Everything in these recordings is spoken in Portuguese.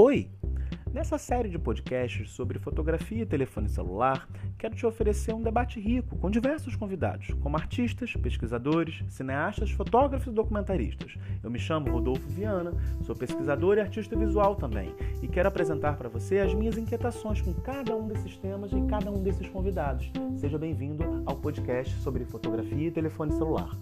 Oi! Nessa série de podcasts sobre fotografia e telefone celular, quero te oferecer um debate rico com diversos convidados, como artistas, pesquisadores, cineastas, fotógrafos e documentaristas. Eu me chamo Rodolfo Viana, sou pesquisador e artista visual também, e quero apresentar para você as minhas inquietações com cada um desses temas e cada um desses convidados. Seja bem-vindo ao podcast sobre fotografia e telefone celular.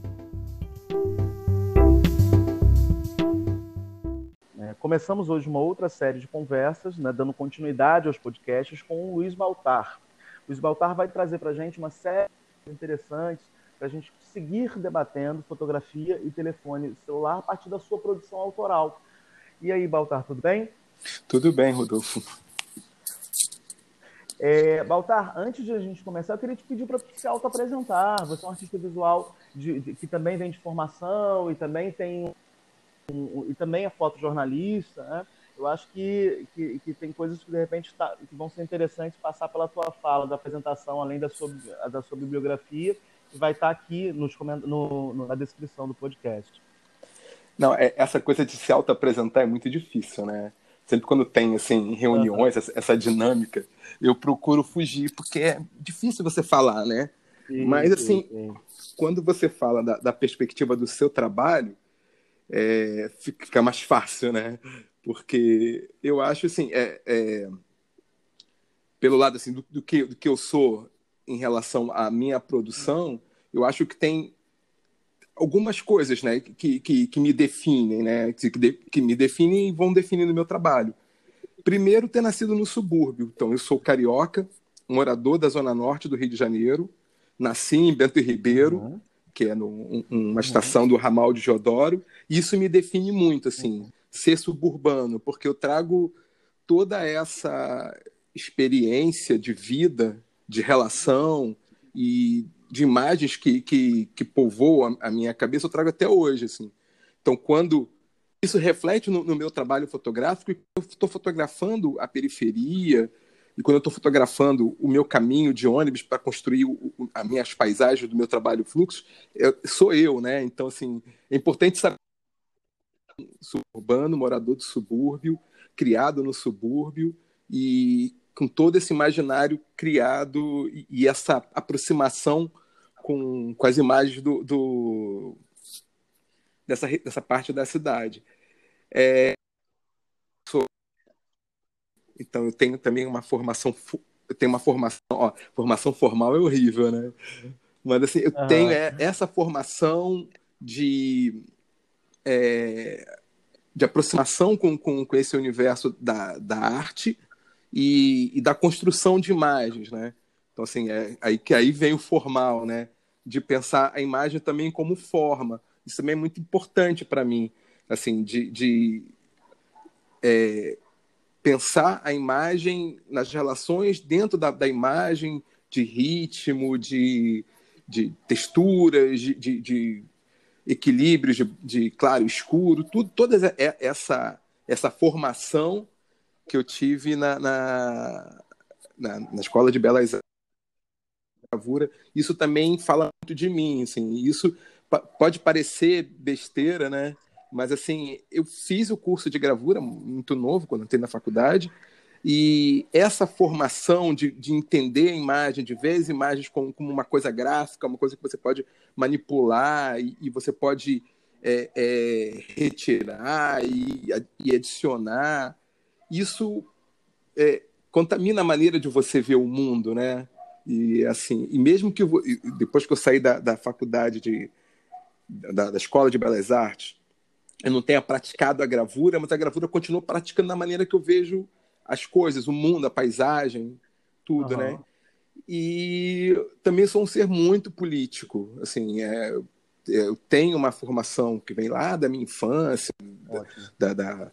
Começamos hoje uma outra série de conversas, né, dando continuidade aos podcasts com o Luiz Baltar. O Luiz Baltar vai trazer para a gente uma série interessantes para a gente seguir debatendo fotografia e telefone celular a partir da sua produção autoral. E aí, Baltar, tudo bem? Tudo bem, Rodolfo. É, Baltar, antes de a gente começar, eu queria te pedir para se auto-apresentar. Você é um artista visual de, de, que também vem de formação e também tem e também é fotojornalista, né? Eu acho que, que, que, tem coisas que de repente tá, que vão ser interessantes passar pela tua fala da apresentação, além da sua, da sua bibliografia, que vai estar aqui nos, no, no, na descrição do podcast. Não, é, essa coisa de se auto-apresentar é muito difícil, né? Sempre quando tem assim reuniões, uhum. essa, essa, dinâmica, eu procuro fugir, porque é difícil você falar, né? Sim, Mas assim, sim, sim. quando você fala da, da perspectiva do seu trabalho, é, fica mais fácil, né? Porque eu acho assim, é, é pelo lado assim do, do, que, do que eu sou em relação à minha produção, eu acho que tem algumas coisas, né, que, que, que me definem, né, que, que me definem e vão definindo o meu trabalho. Primeiro, ter nascido no subúrbio. Então, eu sou carioca, morador da zona norte do Rio de Janeiro, nasci em Bento Ribeiro, uhum que é no, um, uma estação do ramal de Jodoro. Isso me define muito, assim, ser suburbano, porque eu trago toda essa experiência de vida, de relação e de imagens que, que, que povoam a, minha cabeça, eu trago até hoje, assim. Então, quando isso reflete no, no meu trabalho fotográfico, eu estou fotografando a periferia, e quando eu estou fotografando o meu caminho de ônibus para construir o, o, as minhas paisagens do meu trabalho fluxo, eu, sou eu, né? Então, assim, é importante saber suburbano, morador do subúrbio, criado no subúrbio e com todo esse imaginário criado e, e essa aproximação com, com as imagens do, do dessa, dessa parte da cidade. É, então eu tenho também uma formação, eu tenho uma formação, ó, formação formal é horrível, né? Mas assim, eu uhum. tenho é, essa formação de é, de aproximação com, com, com, esse universo da, da arte e, e, da construção de imagens, né? Então assim, é aí que aí vem o formal, né? De pensar a imagem também como forma. Isso também é muito importante para mim, assim, de, de é, pensar a imagem nas relações dentro da, da imagem, de ritmo, de, de texturas, de, de, de equilíbrios, de, de, claro escuro, tudo, toda essa, essa formação que eu tive na, na, na, na Escola de Belas Artes, isso também fala muito de mim, assim, isso pode parecer besteira, né? Mas, assim, eu fiz o curso de gravura muito novo, quando entrei na faculdade, e essa formação de, de entender a imagem, de ver as imagens como, como uma coisa gráfica, uma coisa que você pode manipular e, e você pode é, é, retirar e, e, adicionar, isso é, contamina a maneira de você ver o mundo, né? E assim, e mesmo que eu, depois que eu saí da, da faculdade de, da, da escola de belas artes, eu não tenha praticado a gravura, mas a gravura continua praticando da maneira que eu vejo as coisas, o mundo, a paisagem, tudo, uhum. né? E também sou um ser muito político, assim, é, eu tenho uma formação que vem lá da minha infância, da, da,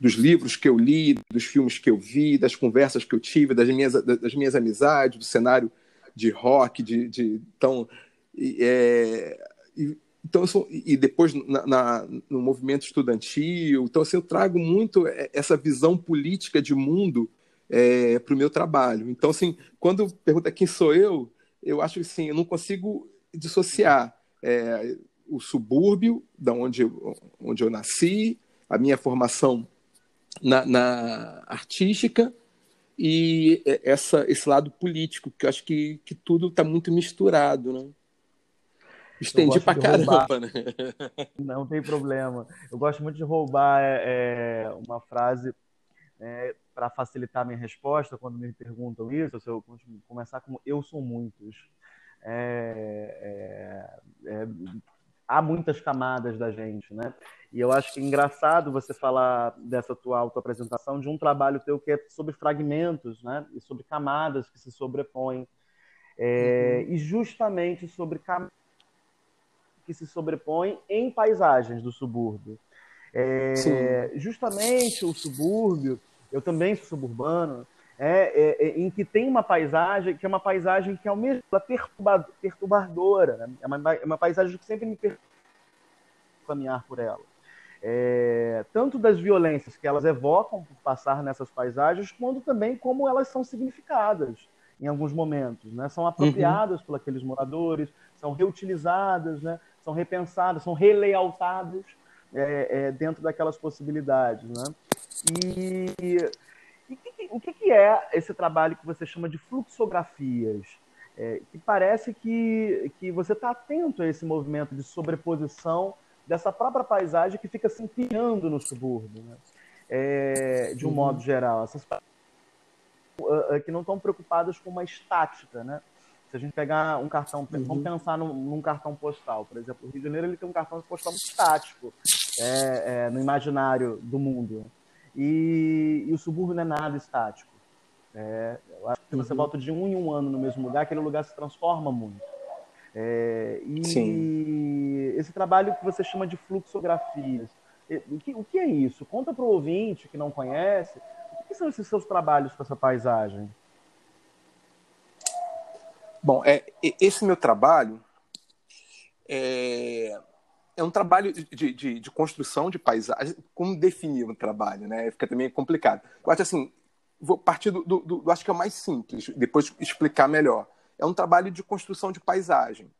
dos livros que eu li, dos filmes que eu vi, das conversas que eu tive, das minhas, das minhas amizades, do cenário de rock, de, de então, é, e então, sou, e depois na, na, no movimento estudantil, então assim, eu trago muito essa visão política de mundo é, para o meu trabalho. Então, assim, quando pergunta quem sou eu, eu acho que assim, eu não consigo dissociar é, o subúrbio, da onde eu, onde eu nasci, a minha formação na, na artística e essa, esse lado político, que eu acho que, que tudo está muito misturado, né? Estendi pra caramba, né? Não tem problema. Eu gosto muito de roubar é, é uma frase é, para facilitar a minha resposta quando me perguntam isso. Se eu começar como eu sou muitos. É, é, é, há muitas camadas da gente, né? E eu acho que é engraçado você falar dessa tua autoapresentação de um trabalho teu que é sobre fragmentos, né? E sobre camadas que se sobrepõem. Uhum. E justamente sobre camadas que se sobrepõem em paisagens do subúrbio. É, justamente o subúrbio, eu também sou suburbano, é, é, é, em que tem uma paisagem que é uma paisagem que é ao mesmo tempo perturbadora, né? é, uma, é uma paisagem que sempre me perturba caminhar por ela. É, tanto das violências que elas evocam por passar nessas paisagens, quanto também como elas são significadas em alguns momentos, né? São apropriadas uhum. por aqueles moradores, são reutilizadas, né? São repensadas, são relealtadas é, é, dentro daquelas possibilidades, né? E, e que, o que, que, é esse trabalho que você chama de fluxografias? É, que parece que, que você está atento a esse movimento de sobreposição dessa própria paisagem que fica se empenhando no subúrbio, né? É, de um uhum. modo geral. Essas uh, uh, que não estão preocupadas com uma estática, né? Se a gente pegar um cartão, uhum. vamos pensar num, num, cartão postal, por exemplo, o Rio de Janeiro ele tem um cartão postal muito estático é, é, no imaginário do mundo. E, e, o subúrbio não é nada estático. É, eu acho que se você uhum. volta de um em um ano no mesmo lugar, aquele lugar se transforma muito. É, e Sim. esse trabalho que você chama de fluxografias, o que, o que é isso? Conta para o ouvinte que não conhece, o que são esses seus trabalhos com essa paisagem? Bom, é, esse meu trabalho é, é um trabalho de, de, de, construção de paisagem. Como definir um trabalho, né? Fica também complicado. Eu acho assim, vou partir do, do, do, acho que é o mais simples, depois explicar melhor é um trabalho de construção de paisagem.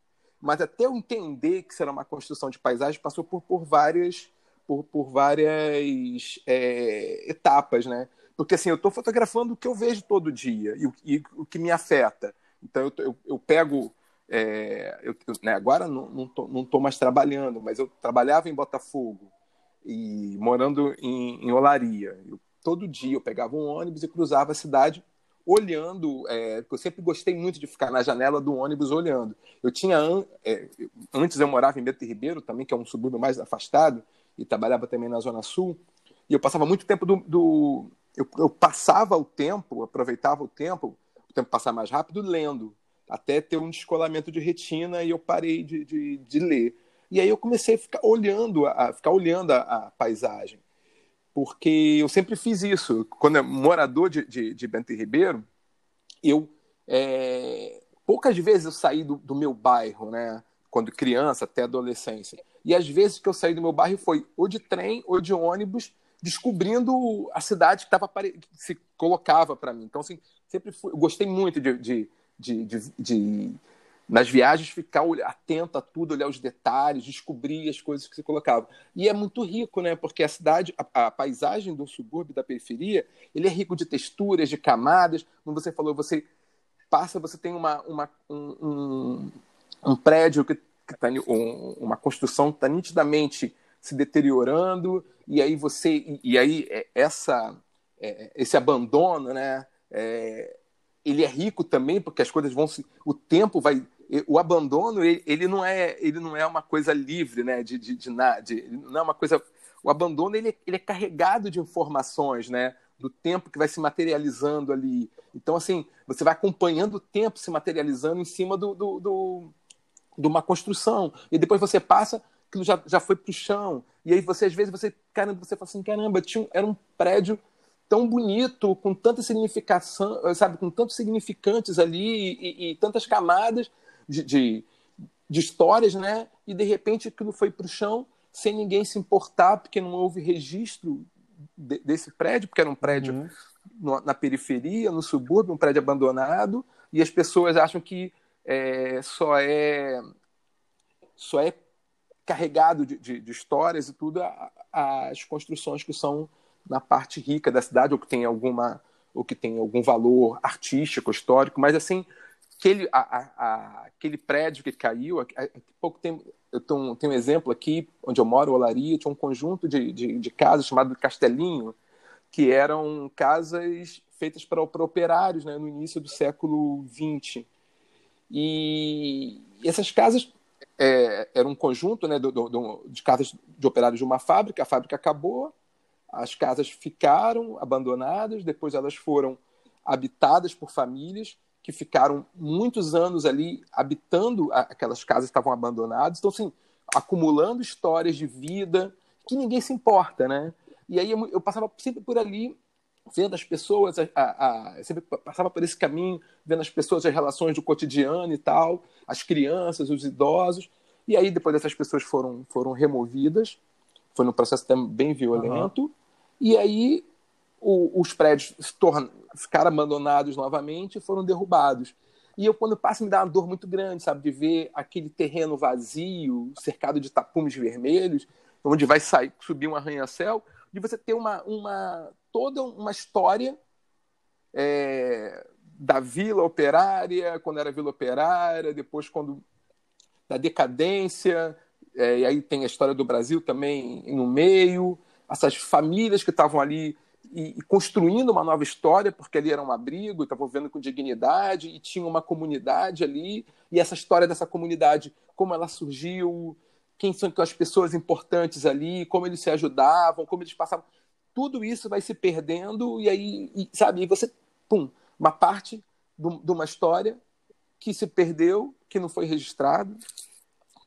Mas até eu entender que será uma construção de paisagem, passou por, por várias, por, por várias é, etapas, né? Porque assim, eu estou fotografando o que eu vejo todo dia e e o que me afeta. Então eu, eu, eu pego. É, eu, né, agora não, não, tô, não tô mais trabalhando, mas eu trabalhava em Botafogo e morando em, em Olaria. Eu, todo dia eu pegava um ônibus e cruzava a cidade olhando, é, eu sempre gostei muito de ficar na janela do ônibus olhando. Eu tinha, é, antes eu morava em Beto Ribeiro, também, que é um subúrbio mais afastado, e trabalhava também na Zona Sul, e eu passava muito tempo do... do eu, eu, passava o tempo, aproveitava o tempo, tempo passar mais rápido, lendo, até ter um descolamento de retina, e eu parei de, de, de ler. E aí eu comecei a ficar olhando, a, ficar olhando a, a paisagem porque eu sempre fiz isso. Quando eu morador de, de, de Bento Ribeiro, eu é, poucas vezes eu saí do, do, meu bairro, né? Quando criança até adolescência. E às vezes que eu saí do meu bairro foi ou de trem ou de ônibus, descobrindo a cidade que, tava, que se colocava para mim. Então, assim, sempre fui, gostei muito de, de, de, de nas viagens ficar atento a tudo, olhar os detalhes, descobrir as coisas que você colocava. E é muito rico, né? Porque a cidade, a, a, paisagem do subúrbio, da periferia, ele é rico de texturas, de camadas. Como você falou, você passa, você tem uma, uma um, um, um, prédio que, que tá, um, uma construção que está nitidamente se deteriorando, e aí você, e, e aí é, essa, é, esse abandono, né? É, ele é rico também porque as coisas vão se, o tempo vai o abandono ele, não é ele não é uma coisa livre né de, de, de, de não é uma coisa o abandono ele, ele é carregado de informações né do tempo que vai se materializando ali então assim você vai acompanhando o tempo se materializando em cima do, do, do de uma construção e depois você passa aquilo já, já foi para o chão e aí você às vezes você caramba você fala assim caramba tinha era um prédio tão bonito, com tanta significação, sabe, com tantos significantes ali e, e tantas camadas, de, de, de histórias, né? E de repente aquilo foi para o chão sem ninguém se importar, porque não houve registro de, desse prédio, porque era um prédio uhum. no, na periferia, no subúrbio, um prédio abandonado, e as pessoas acham que é, só é só é carregado de, de, de histórias e tudo a, as construções que são na parte rica da cidade, ou que tem alguma ou que tem algum valor artístico, histórico, mas assim, aquele, a, a, a, aquele prédio que caiu, pouco tempo, eu tenho, tenho, um exemplo aqui, onde eu moro, Olaria, tinha um conjunto de, de, de casas chamado Castelinho, que eram casas feitas para, para operários né, no início do século XX. E essas casas é, eram um conjunto né, do, do, de casas de operários de uma fábrica, a fábrica acabou, as casas ficaram abandonadas, depois elas foram habitadas por famílias que ficaram muitos anos ali habitando aquelas casas que estavam abandonadas, então assim, acumulando histórias de vida que ninguém se importa, né? E aí eu, passava sempre por ali vendo as pessoas, a, a, sempre passava por esse caminho, vendo as pessoas, as relações do cotidiano e tal, as crianças, os idosos. E aí, depois essas pessoas foram, foram removidas, foi num processo bem violento. Uhum. E aí, o, os prédios torna, ficaram abandonados novamente e foram derrubados. E eu, quando passo, me dá uma dor muito grande, sabe, de ver aquele terreno vazio, cercado de tapumes vermelhos, onde vai sair, subir um arranha-céu, de você ter uma, uma toda uma história é, da Vila Operária, quando era Vila Operária, depois quando da decadência, é, e aí tem a história do Brasil também no meio, essas famílias que estavam ali e, e, construindo uma nova história, porque ali era um abrigo, estavam vivendo com dignidade e tinha uma comunidade ali, e essa história dessa comunidade, como ela surgiu, quem são as pessoas importantes ali, como eles se ajudavam, como eles passavam. Tudo isso vai se perdendo, e aí, e, sabe, e você, pum, uma parte de uma história que se perdeu, que não foi registrado,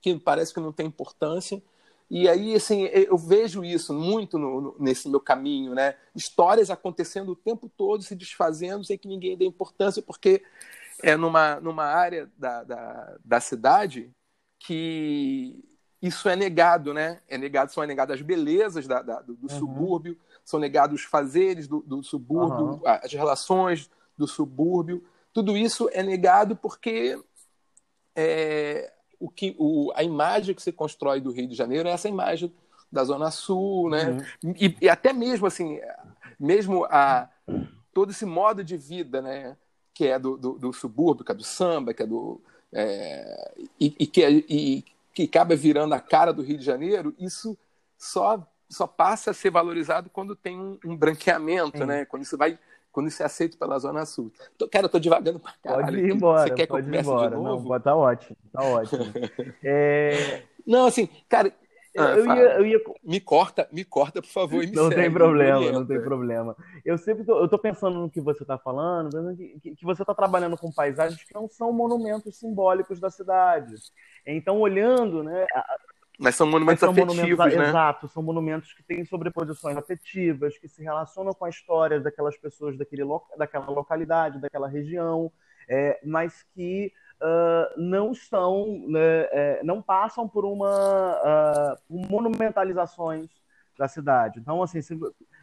que parece que não tem importância. E aí, assim, eu vejo isso muito no, no, nesse meu caminho, né? Histórias acontecendo o tempo todo, se desfazendo, sem que ninguém dê importância, porque é numa, numa área da, da, da cidade que isso é negado, né? É negado, são negadas as belezas da, da do, do uhum. subúrbio, são negados os fazeres do, do subúrbio, uhum. as relações do subúrbio. Tudo isso é negado porque é, o que, o, a imagem que se constrói do Rio de Janeiro é essa imagem da Zona Sul, né? Uhum. E, e, até mesmo assim, mesmo a, todo esse modo de vida, né? Que é do, do, do subúrbio, que é do samba, que é do. É, e, e, que, é, e que acaba virando a cara do Rio de Janeiro, isso só, só passa a ser valorizado quando tem um, um branqueamento, né? Quando isso vai quando isso é aceito pela Zona Sul. Tô, cara, eu tô devagando pra caralho. Pode ir embora. Você quer que eu comece embora. de novo? Não, tá ótimo, tá ótimo. é... Não, assim, cara, ah, eu, ia, eu, ia, Me corta, me corta, por favor. não segue, tem problema, não tem problema. Eu sempre tô, eu tô pensando no que você está falando, que, que, você está trabalhando com paisagens que não são monumentos simbólicos da cidade. Então, olhando, né? Mas são monumentos Mas são afetivos, monumentos, né? Exato, são monumentos que têm sobreposições afetivas, que se relacionam com a história daquelas pessoas daquele, daquela localidade, daquela região, é, mas que uh, não são, né, é, não passam por uma uh, monumentalizações da cidade. Então, assim,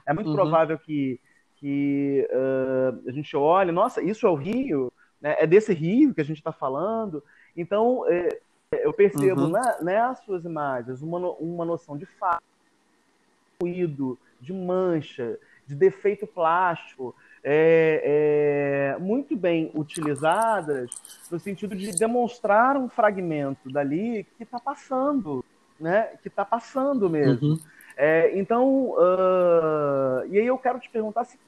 é muito uhum. provável que, que uh, a gente olhe, nossa, isso é o Rio, né? é desse Rio que a gente está falando. Então, é, eu percebo uhum. na, nessas suas imagens uma, uma noção de fato, ruído, de mancha, de defeito plástico, é, é, muito bem utilizadas no sentido de demonstrar um fragmento dali que está passando, né? Que está passando mesmo. Uhum. É, então, uh, e aí eu quero te perguntar se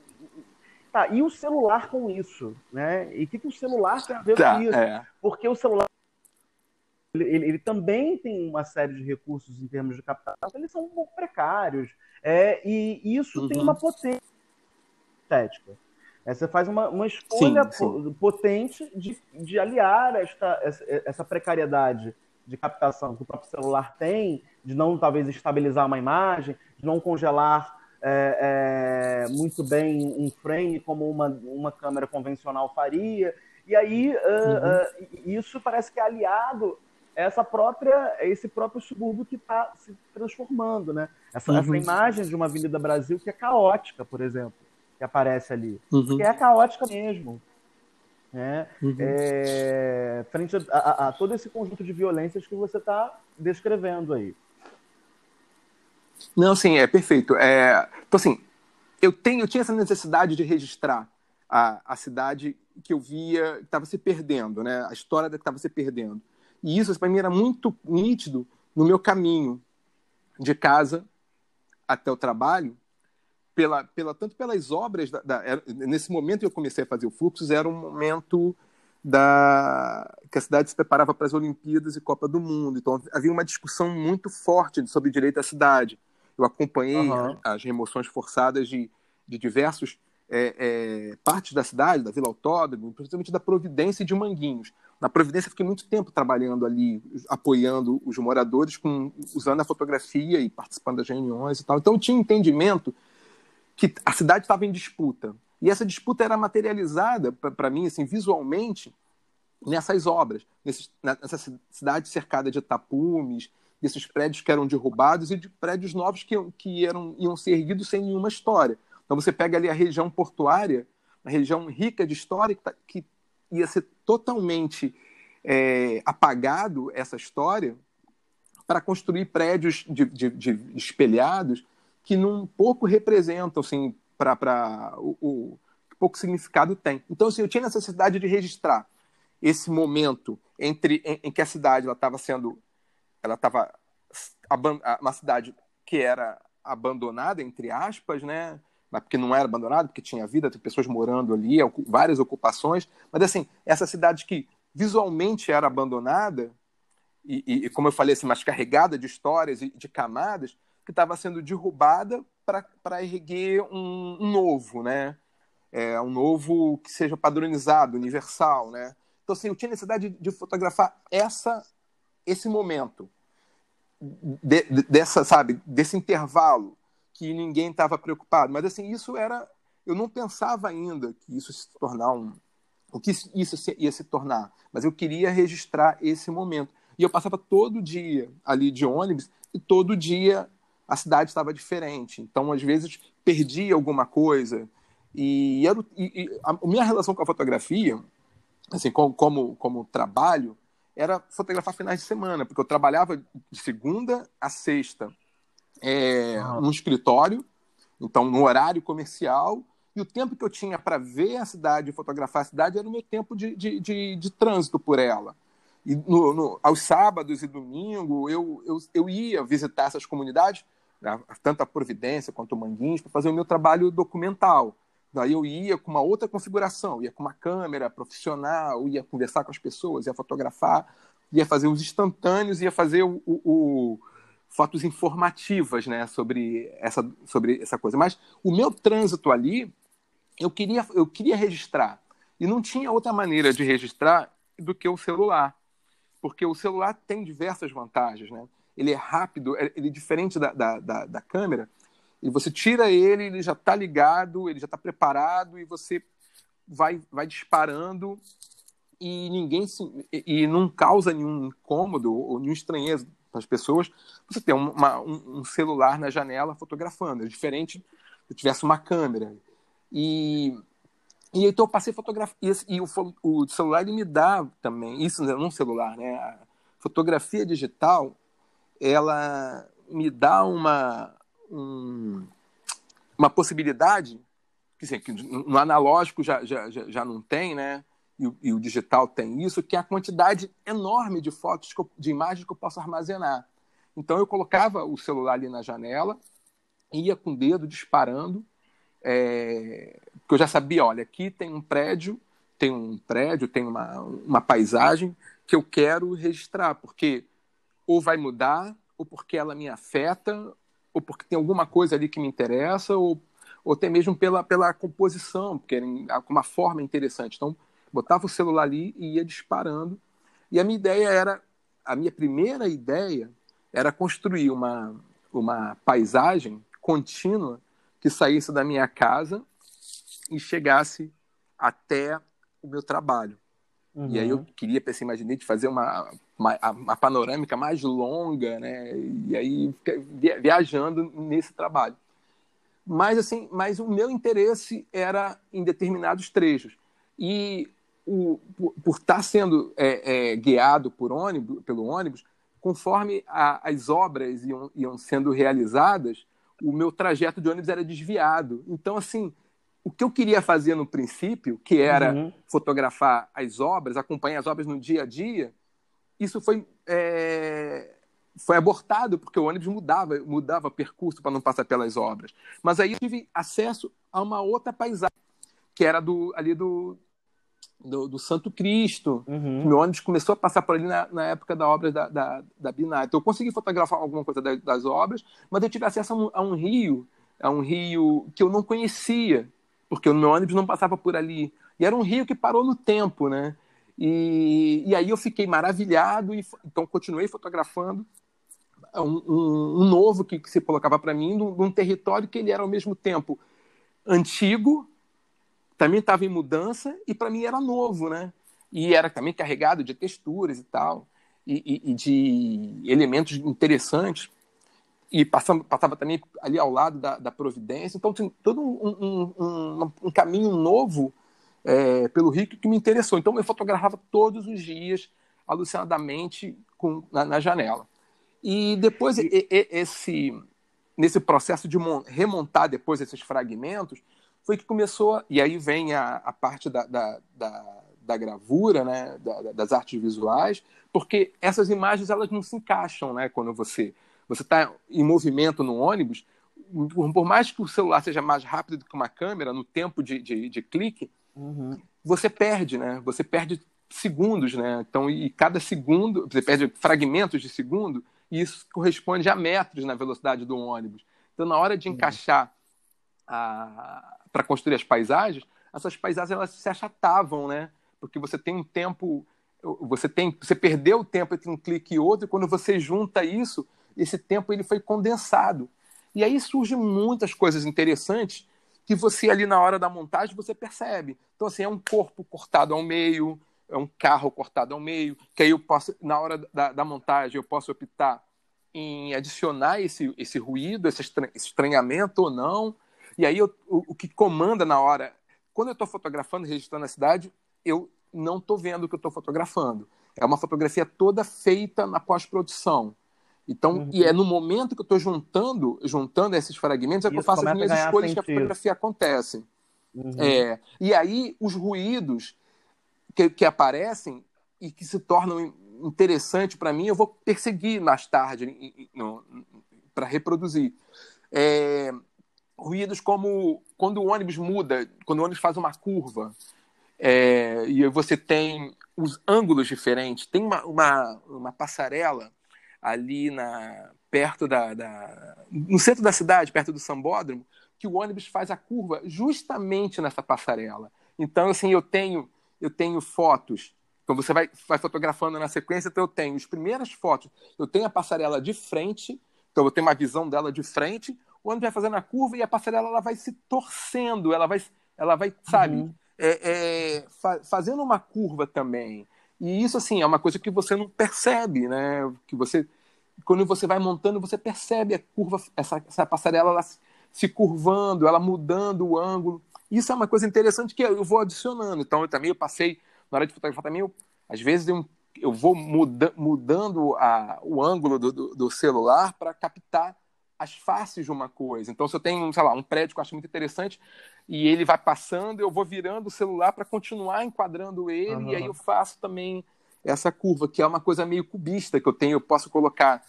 tá, e o celular com isso, né? E o que, que o celular tem a ver tá, com isso? É. Porque o celular ele, ele, também tem uma série de recursos em termos de captação, eles são um pouco precários. É, e isso uhum. tem uma potência estética. É, você faz uma, uma escolha sim, sim. potente de, de aliar esta, essa, precariedade de captação que o próprio celular tem, de não talvez estabilizar uma imagem, de não congelar é, é, muito bem um frame como uma, uma câmera convencional faria. E aí uh, uh, isso parece que é aliado essa própria, esse próprio subúrbio que está se transformando, né? Essa, uhum. essa imagem de uma Avenida Brasil que é caótica, por exemplo que aparece ali. Uhum. Que é caótica mesmo. Né? Uhum. É, frente a, a, a, todo esse conjunto de violências que você está descrevendo aí. Não, sim, é perfeito. É, então, assim, eu, tenho, eu tinha essa necessidade de registrar a, a cidade que eu via que estava se perdendo, né? a história que estava se perdendo. E isso, para mim, era muito nítido no meu caminho de casa até o trabalho, pela, pela, tanto pelas obras. Da, da, era, nesse momento que eu comecei a fazer o Fluxos, era um momento da que a cidade se preparava para as Olimpíadas e Copa do Mundo. Então havia uma discussão muito forte sobre direito à cidade. Eu acompanhei uhum. as, as, remoções forçadas de, de diversos é, é, partes da cidade, da Vila Autódromo, principalmente da Providência e de Manguinhos. Na Providência fiquei muito tempo trabalhando ali, apoiando os moradores, com, usando a fotografia e participando das reuniões e tal. Então eu tinha entendimento que a cidade estava em disputa. E essa disputa era materializada, para mim, assim, visualmente, nessas obras, nesses, nessa cidade cercada de tapumes, desses prédios que eram derrubados e de prédios novos que, que eram, iam ser erguidos sem nenhuma história. Então você pega ali a região portuária, a região rica de história, que, tá, que ia ser totalmente é, apagado essa história para construir prédios de, de, de espelhados que num pouco representam, assim, para o, o pouco significado tem. Então, assim, eu tinha necessidade de registrar esse momento entre em, em que a cidade estava sendo, ela estava uma cidade que era abandonada entre aspas, né? Mas porque não era abandonada, porque tinha vida, tem pessoas morando ali, várias ocupações. Mas assim, essa cidade que visualmente era abandonada e, e, e como eu falei, assim, mais carregada de histórias e de camadas, que estava sendo derrubada para erguer um, um, novo, né? É, um novo que seja padronizado, universal, né? Então, assim, eu tinha necessidade de, de fotografar essa, esse momento, de, de, dessa, sabe, desse intervalo que ninguém estava preocupado. Mas, assim, isso era... Eu não pensava ainda que isso se tornar um... O que isso ia se tornar. Mas eu queria registrar esse momento. E eu passava todo dia ali de ônibus e todo dia a cidade estava diferente. Então, às vezes, perdia alguma coisa. E, era, e, e a minha relação com a fotografia, assim, como, como, como trabalho, era fotografar finais de semana, porque eu trabalhava de segunda a sexta é, ah. no escritório, então no horário comercial, e o tempo que eu tinha para ver a cidade, fotografar a cidade, era o meu tempo de, de, de, de trânsito por ela. E no, no, aos sábados e domingo eu, eu, eu ia visitar essas comunidades né, tanto a Providência quanto o Manguins, para fazer o meu trabalho documental. Daí eu ia com uma outra configuração, ia com uma câmera profissional, ia conversar com as pessoas, ia fotografar, ia fazer os instantâneos, ia fazer o, o fotos informativas né, sobre, essa, sobre essa coisa. Mas o meu trânsito ali, eu queria, eu queria registrar. E não tinha outra maneira de registrar do que o celular. Porque o celular tem diversas vantagens. Né? ele é rápido, é, ele é diferente da, da, da, da câmera, e você tira ele, ele já está ligado, ele já está preparado, e você vai, vai disparando e ninguém se, e, e não causa nenhum incômodo ou nenhum estranheza para as pessoas. Você tem uma, um, um, celular na janela fotografando, é diferente se tivesse uma câmera. E, e então eu passei fotografia e, e o, o celular ele me dá também isso não um celular, né? A fotografia digital ela me dá uma, um, uma possibilidade, que, assim, que no analógico já, já, já não tem, né? E, e, o digital tem isso, que é a quantidade enorme de fotos, eu, de imagens que eu posso armazenar. Então eu colocava o celular ali na janela, ia com o dedo disparando, é, porque eu já sabia, olha, aqui tem um prédio, tem um prédio, tem uma, uma paisagem que eu quero registrar, porque ou vai mudar, ou porque ela me afeta, ou porque tem alguma coisa ali que me interessa, ou, ou até mesmo pela, pela composição, porque era uma forma interessante. Então, botava o celular ali e ia disparando. E a minha ideia era, a minha primeira ideia era construir uma, uma paisagem contínua que saísse da minha casa e chegasse até o meu trabalho. Uhum. E aí eu uhum. queria, pensei, imaginei de fazer uma, uma, uma, panorâmica mais longa, né? E aí viajando nesse trabalho. Mas assim, mas o meu interesse era em determinados trechos. E o, por, estar sendo é, é, guiado por ônibus, pelo ônibus, conforme a, as obras iam, iam sendo realizadas, o meu trajeto de ônibus era desviado. Então, assim, o que eu queria fazer no princípio, que era uhum. fotografar as obras, acompanhar as obras no dia a dia, isso foi, é, foi abortado, porque o ônibus mudava, mudava percurso para não passar pelas obras. Mas aí eu tive acesso a uma outra paisagem, que era do, ali do, do, do Santo Cristo. Uhum. Meu ônibus começou a passar por ali na, na época da obra da, da, da Binária. Então eu consegui fotografar alguma coisa das, das obras, mas eu tive acesso a um, a um rio, a um rio que eu não conhecia, porque o meu ônibus não passava por ali. E era um rio que parou no tempo, né? E, e aí eu fiquei maravilhado e então continuei fotografando um, um, um novo que, que, se colocava para mim num, num, território que ele era ao mesmo tempo antigo, também estava em mudança e para mim era novo, né? E era também carregado de texturas e tal e, e, e de elementos interessantes e passando, passava também ali ao lado da, da Providência. Então, tinha todo um, um, um, um caminho novo é, pelo Rio que me interessou. Então, eu fotografava todos os dias, alucinadamente, com, na, na janela. E depois, e... esse, nesse processo de remontar depois esses fragmentos, foi que começou. E aí vem a, a parte da, da, da, da gravura, né, da, das artes visuais, porque essas imagens elas não se encaixam né, quando você você está em movimento no ônibus, por mais que o celular seja mais rápido do que uma câmera, no tempo de, de, de clique, uhum. você perde, né? Você perde segundos, né? Então, e cada segundo, você perde fragmentos de segundo, e isso corresponde a metros na velocidade do ônibus. Então, na hora de uhum. encaixar para construir as paisagens, essas paisagens elas se achatavam, né? Porque você tem um tempo, você tem, você perdeu o tempo entre um clique e outro, e quando você junta isso, esse tempo ele foi condensado. E aí surgem muitas coisas interessantes que você ali na hora da montagem você percebe. Então assim, é um corpo cortado ao meio, é um carro cortado ao meio, que aí eu posso, na hora da, da montagem, eu posso optar em adicionar esse, esse ruído, esse estranhamento ou não. E aí eu, o, o, que comanda na hora, quando eu estou fotografando, registrando a cidade, eu não estou vendo o que eu estou fotografando. É uma fotografia toda feita na pós-produção. Então, uhum. e é no momento que eu estou juntando, juntando esses fragmentos, é que eu faço as minhas escolhas sentido. que a fotografia acontece. Uhum. É, e aí, os ruídos que, que aparecem e que se tornam interessantes para mim, eu vou perseguir mais tarde para reproduzir. É, ruídos como quando o ônibus muda, quando o ônibus faz uma curva, é, e você tem os ângulos diferentes, tem uma, uma, uma passarela ali na perto da, da, no centro da cidade, perto do Sambódromo, que o ônibus faz a curva justamente nessa passarela. Então, assim, eu tenho eu tenho fotos. Então você vai, vai fotografando na sequência, então eu tenho as primeiras fotos, eu tenho a passarela de frente, então eu tenho uma visão dela de frente, o ônibus vai fazendo a curva e a passarela ela vai se torcendo, ela vai, ela vai, sabe, uhum. é, é, fa fazendo uma curva também. E isso, assim, é uma coisa que você não percebe, né? Que você, quando você vai montando, você percebe a curva, essa, essa passarela ela se curvando, ela mudando o ângulo. Isso é uma coisa interessante que eu vou adicionando. Então, eu também eu passei, na hora de fotografar também, eu, às vezes eu, eu vou muda, mudando a, o ângulo do, do, do celular para captar as faces de uma coisa. Então, se eu tenho, sei lá, um prédio que eu acho muito interessante e ele vai passando, eu vou virando o celular para continuar enquadrando ele uhum. e aí eu faço também essa curva, que é uma coisa meio cubista que eu tenho, eu posso colocar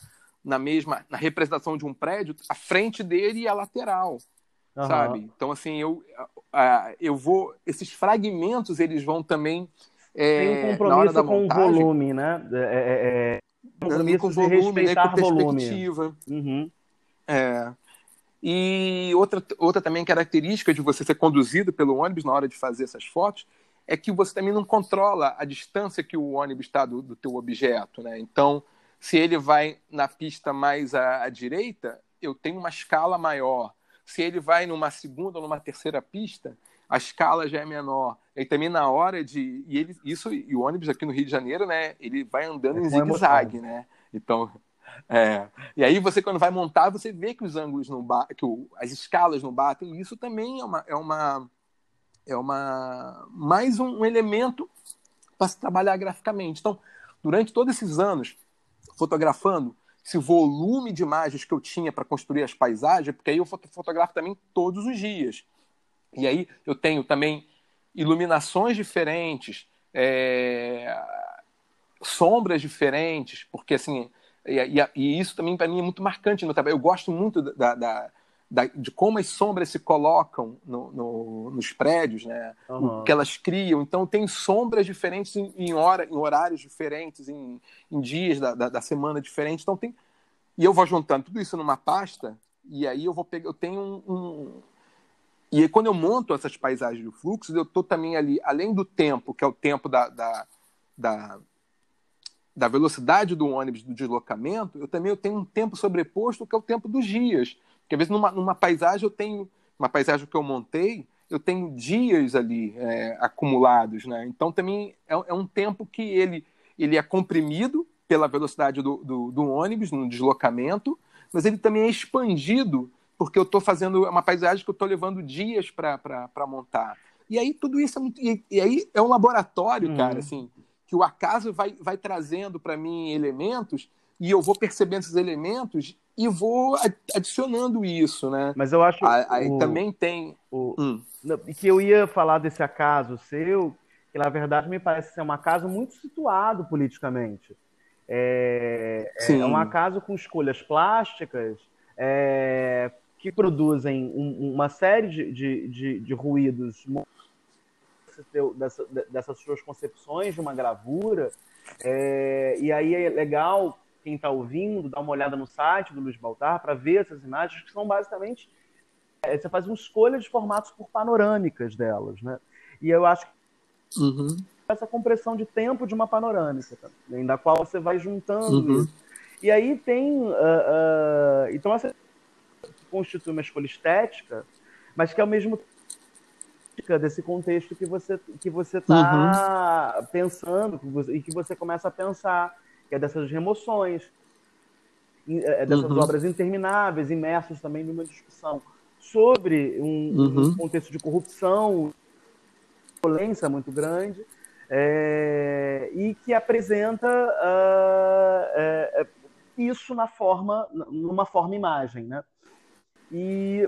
na mesma, na representação de um prédio, a frente dele e a lateral, uhum. sabe? Então, assim, eu, eu vou, esses fragmentos, eles vão também é, Tem um compromisso com o volume, né? É, é, é compromisso com volume, né, com perspectiva. Uhum. É. E outra, outra também característica de você ser conduzido pelo ônibus na hora de fazer essas fotos é que você também não controla a distância que o ônibus está do, do teu objeto, né? Então, se ele vai na pista mais à, à, direita, eu tenho uma escala maior. Se ele vai numa segunda ou numa terceira pista, a escala já é menor. E também na hora de e ele isso e o ônibus aqui no Rio de Janeiro, né? Ele vai andando é em zigue-zague, né? Então é. E aí você, quando vai montar, você vê que os ângulos não batem, que o, as escalas não batem. Isso também é uma, é uma, é uma mais um, um elemento para se trabalhar graficamente. Então, durante todos esses anos fotografando, esse volume de imagens que eu tinha para construir as paisagens, porque aí eu fotografo também todos os dias. E aí eu tenho também iluminações diferentes, é... sombras diferentes, porque assim, e, e, e isso também para mim é muito marcante no trabalho. Eu gosto muito da, da, da, de como as sombras se colocam no, no, nos prédios, né? Uhum. O que elas criam. Então, tem sombras diferentes em, em, hora, em horários diferentes, em, em dias da, da, da, semana diferentes. Então, tem. E eu vou juntando tudo isso numa pasta, e aí eu vou pegar. Eu tenho um. um... E aí, quando eu monto essas paisagens do fluxo, eu estou também ali, além do tempo, que é o tempo da, da, da da velocidade do ônibus, do deslocamento, eu também eu tenho um tempo sobreposto que é o tempo dos dias. Porque às vezes numa, numa paisagem eu tenho, uma paisagem que eu montei, eu tenho dias ali é, acumulados, né? Então também é, é, um tempo que ele, ele é comprimido pela velocidade do, do, do ônibus no deslocamento, mas ele também é expandido porque eu estou fazendo uma paisagem que eu estou levando dias para montar. E aí tudo isso é muito, e, e aí é um laboratório, cara, uhum. assim, que o acaso vai, vai trazendo para mim elementos e eu vou percebendo esses elementos e vou adicionando isso, né? Mas eu acho aí o, também tem o hum. que eu ia falar desse acaso seu, que na verdade me parece ser um acaso muito situado politicamente. É, é um acaso com escolhas plásticas é, que produzem um, uma série de, de, de, de ruídos dessa, dessas suas concepções de uma gravura. É, e aí é legal quem está ouvindo, dá uma olhada no site do Luiz Baltar para ver essas imagens, que são basicamente. É, você faz uma escolha de formatos por panorâmicas delas, né? E eu acho que uhum. essa compressão de tempo de uma panorâmica, também, da qual você vai juntando uhum. E aí tem. Uh, uh, então, essa constitui uma escolha estética, mas que ao mesmo tempo desse contexto que você que você está uhum. pensando e que você começa a pensar que é dessas remoções, é, é dessas uhum. obras intermináveis, imersos também numa discussão sobre um, uhum. um contexto de corrupção, violência muito grande, é, e que apresenta uh, é, isso na forma, numa forma imagem, né? E,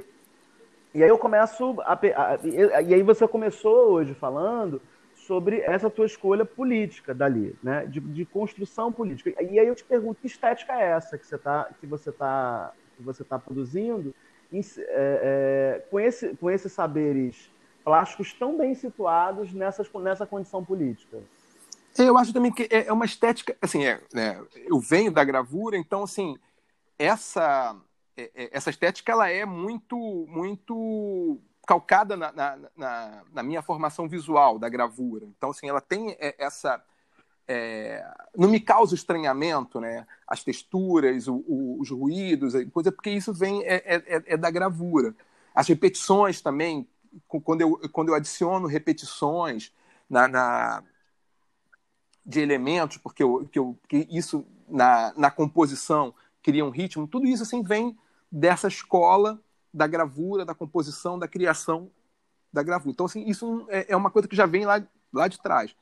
e aí eu começo a, a, e aí você começou hoje falando sobre essa tua escolha política dali, né? De, de, construção política. E aí eu te pergunto, que estética é essa que você está que você está que você tá produzindo em, é, é, com, esse, com esses saberes plásticos tão bem situados nessas, nessa condição política? Eu acho também que é, é uma estética, assim, é, né, eu venho da gravura, então assim essa é, é, essa estética ela é muito muito calcada na, na, na, na, minha formação visual da gravura. Então, assim, ela tem é, essa. É, não me causa estranhamento, né? As texturas, o, o, os ruídos, coisa, porque isso vem é, é, é, é, da gravura. As repetições também, quando eu, quando eu adiciono repetições na, na de elementos, porque, eu, que, eu, que isso na, na composição cria um ritmo, tudo isso assim vem dessa escola da gravura, da composição, da criação da gravura. Então, assim, isso é, é uma coisa que já vem lá, lá de trás.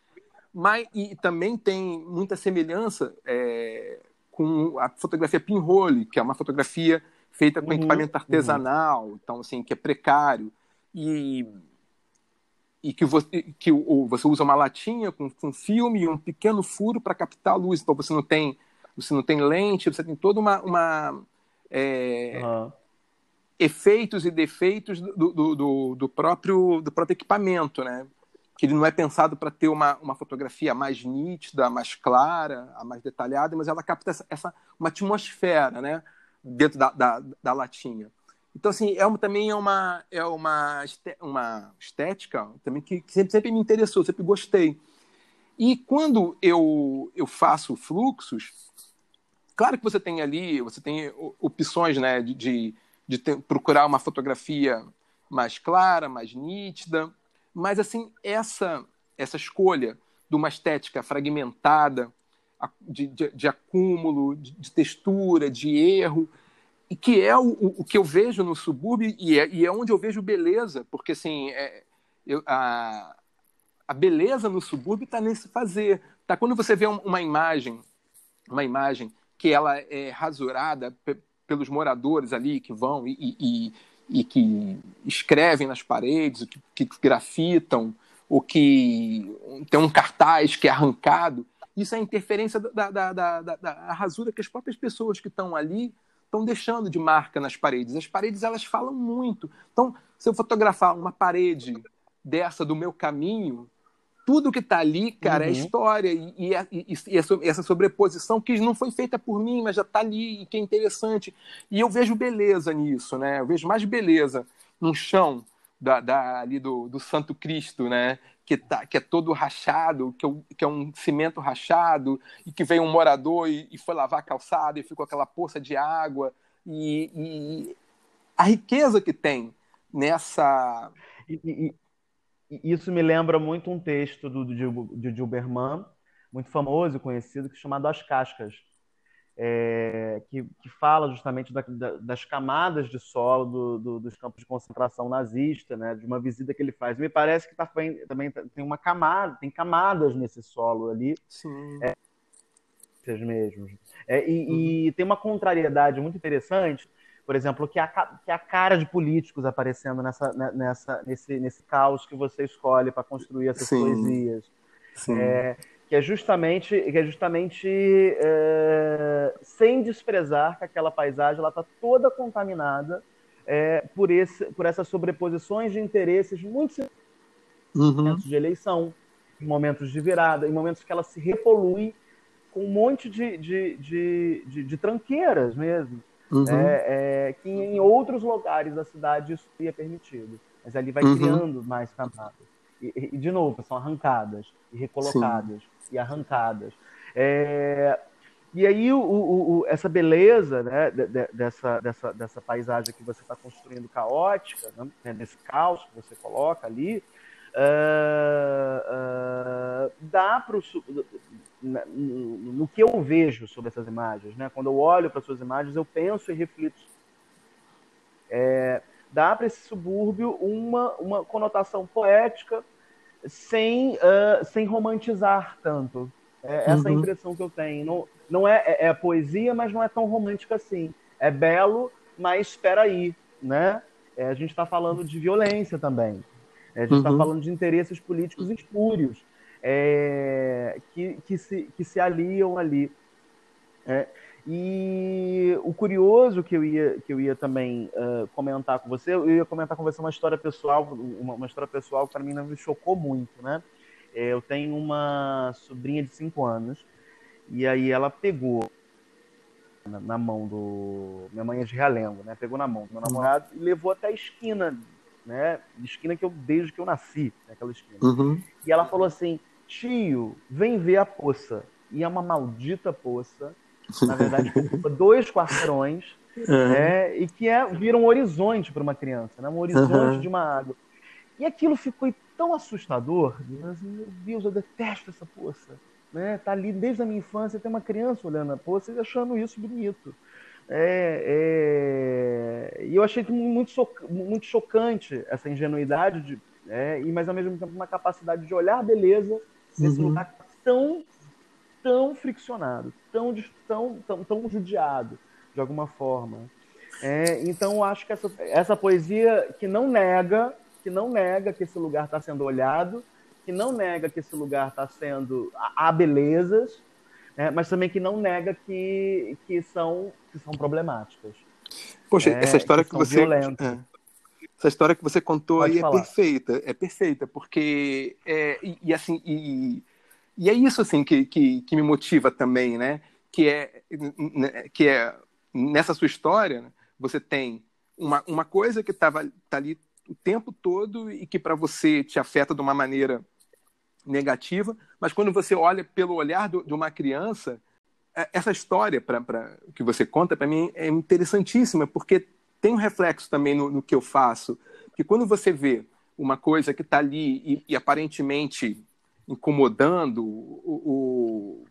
Mas e também tem muita semelhança é, com a fotografia pinhole, que é uma fotografia feita com uhum, equipamento uhum. artesanal, uhum. então assim que é precário e e que você que o, você usa uma latinha com, com filme e um pequeno furo para captar a luz, então você não tem você não tem lente, você tem toda uma, uma é, uhum efeitos e defeitos do, do, do, do, próprio, do próprio equipamento, né? Que ele não é pensado para ter uma, uma fotografia mais nítida, mais clara, mais detalhada, mas ela capta essa, essa uma atmosfera, né? Dentro da, da, da latinha. Então, assim, é uma, também é uma, é uma, uma estética também que, que sempre, sempre me interessou, sempre gostei. E quando eu, eu faço fluxos, claro que você tem ali, você tem opções né, de, de de ter, procurar uma fotografia mais clara, mais nítida, mas assim essa essa escolha de uma estética fragmentada, de, de, de acúmulo, de, de, textura, de erro, e que é o, o, que eu vejo no subúrbio e é, e é onde eu vejo beleza, porque assim é, eu, a, a beleza no subúrbio está nesse fazer, tá? Quando você vê uma imagem, uma imagem que ela é rasurada pelos moradores ali que vão e, e, e que escrevem nas paredes, que, que grafitam, o que tem um cartaz que é arrancado. Isso é interferência da, da, da, da, rasura que as próprias pessoas que estão ali estão deixando de marca nas paredes. As paredes elas falam muito. Então, se eu fotografar uma parede dessa do meu caminho, tudo que está ali, cara, é uhum. é história. E, e, e, e, essa sobreposição que não foi feita por mim, mas já está ali, e que é interessante. E eu vejo beleza nisso, né? Eu vejo mais beleza no chão da, da ali do, do Santo Cristo, né? Que, tá, que é todo rachado, que é, que é um cimento rachado, e que veio um morador e, e foi lavar a calçada e ficou aquela poça de água. E, e a riqueza que tem nessa. E, isso me lembra muito um texto do, do, de Gilberman, muito famoso e conhecido, que é chamado As Cascas, é, que, que, fala justamente da, da, das camadas de solo do, do, dos campos de concentração nazista, né, de uma visita que ele faz. Me parece que tá, também tem uma camada, tem camadas nesse solo ali. Sim. É, mesmos. É, e, uhum. e, tem uma contrariedade muito interessante, por exemplo, que é a, que é a cara de políticos aparecendo nessa, né, nessa, nesse, nesse caos que você escolhe para construir essas Sim. poesias. Sim. É, que é justamente, que é justamente é, sem desprezar que aquela paisagem está toda contaminada é, por, esse, por essas sobreposições de interesses muito uhum. momentos de eleição, em momentos de virada, em momentos que ela se repolui com um monte de, de, de, de, de tranqueiras mesmo, uhum. é, é, que em outros lugares da cidade isso seria permitido. Mas ali vai uhum. criando mais camadas. E, e, de novo, são arrancadas e recolocadas. Sim e arrancadas. É, e aí o, o, o, essa beleza né, dessa, dessa, dessa paisagem que você está construindo caótica, né, nesse caos que você coloca ali, uh, uh, dá para no, que eu vejo sobre essas imagens, né? Quando eu olho para suas imagens, eu penso e reflito. É, dá para esse subúrbio uma, uma conotação poética sem, uh, sem romantizar tanto. É essa uhum. impressão que eu tenho. Não, não é, é, é, poesia, mas não é tão romântica assim. É belo, mas espera aí, né? É, a gente está falando de violência também. É, a gente está uhum. falando de interesses políticos espúrios é, que, que, se, que se aliam ali. É, e o curioso que eu ia, que eu ia também uh, comentar com você, eu ia comentar com você uma história pessoal, uma, uma história pessoal que para mim não me chocou muito, né? É, eu tenho uma sobrinha de 5 anos e aí ela pegou na, na, mão do. Minha mãe é de Realengo, né? Pegou na mão do meu namorado e levou até a esquina, né? Esquina que eu desde que eu nasci, né? aquela esquina. Uhum. E ela falou assim: tio, vem ver a poça. E é uma maldita poça na verdade, ocupa dois quarteirões, uhum. né, e que é, vira um horizonte para uma criança, né, um horizonte uhum. de uma água. E aquilo ficou tão assustador, assim, meu Deus, eu detesto essa poça. Né? Tá ali desde a minha infância, tem uma criança olhando a poça e achando isso bonito. É, é... E eu achei muito, so... muito chocante essa ingenuidade, de, é, e mas ao mesmo tempo uma capacidade de olhar a beleza nesse uhum. lugar tão tão friccionado, tão, tão, tão, tão judiado, de alguma forma. É, então, acho que essa, essa poesia que não nega, que não nega que esse lugar está sendo olhado, que não nega que esse lugar está sendo há belezas, né, mas também que não nega que, que são que são problemáticas. Poxa, é, essa história que, que você é, essa história que você contou Pode aí é falar. é perfeita, é perfeita, porque é, e, e assim e e é isso assim que, que, que me motiva também, né? Que é, que é nessa sua história, né? você tem uma, uma coisa que estava tá ali o tempo todo e que para você te afeta de uma maneira negativa, mas quando você olha pelo olhar do, de uma criança, é, essa história pra, pra, que você conta para mim é interessantíssima, porque tem um reflexo também no, no, que eu faço, que quando você vê uma coisa que está ali e, e aparentemente incomodando o, o,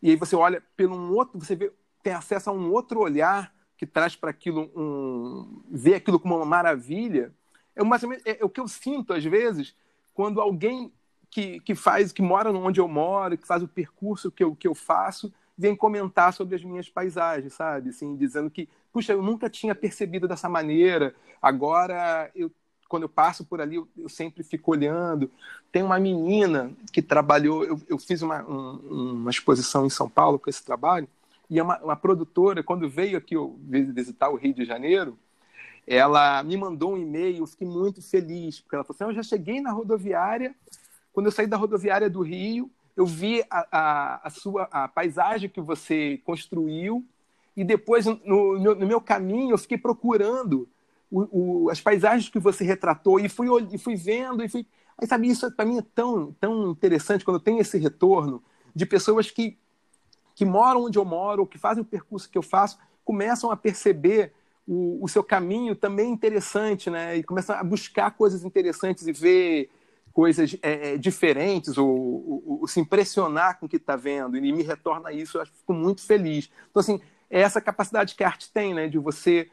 e aí você olha pelo um outro você vê, tem acesso a um outro olhar que traz para aquilo um vê aquilo como uma maravilha é, é, é o que eu sinto às vezes quando alguém que, que faz que mora onde eu moro que faz o percurso que eu, que eu faço vêm comentar sobre as minhas paisagens, sabe? Assim, dizendo que, puxa, eu nunca tinha percebido dessa maneira, agora eu quando eu passo por ali, eu, eu, sempre fico olhando. Tem uma menina que trabalhou, eu, eu fiz uma, um, uma exposição em São Paulo com esse trabalho, e é uma, uma produtora, quando veio aqui eu, visitar o Rio de Janeiro, ela me mandou um e-mail, eu fiquei muito feliz, porque ela falou assim, eu já cheguei na rodoviária, quando eu saí da rodoviária do Rio, eu vi a, a, a sua a paisagem que você construiu, e depois, no, no, no meu caminho, eu fiquei procurando o, o, as paisagens que você retratou, e fui, e fui vendo, e fui... Aí, sabe, isso para mim é tão, tão interessante quando tem esse retorno de pessoas que, que moram onde eu moro, que fazem o percurso que eu faço, começam a perceber o, o seu caminho também interessante, né? E começam a buscar coisas interessantes e ver coisas é, é, diferentes ou, ou, ou, se impressionar com o que está vendo e me retorna isso, eu fico muito feliz. Então, assim, é essa capacidade que a arte tem, né? De você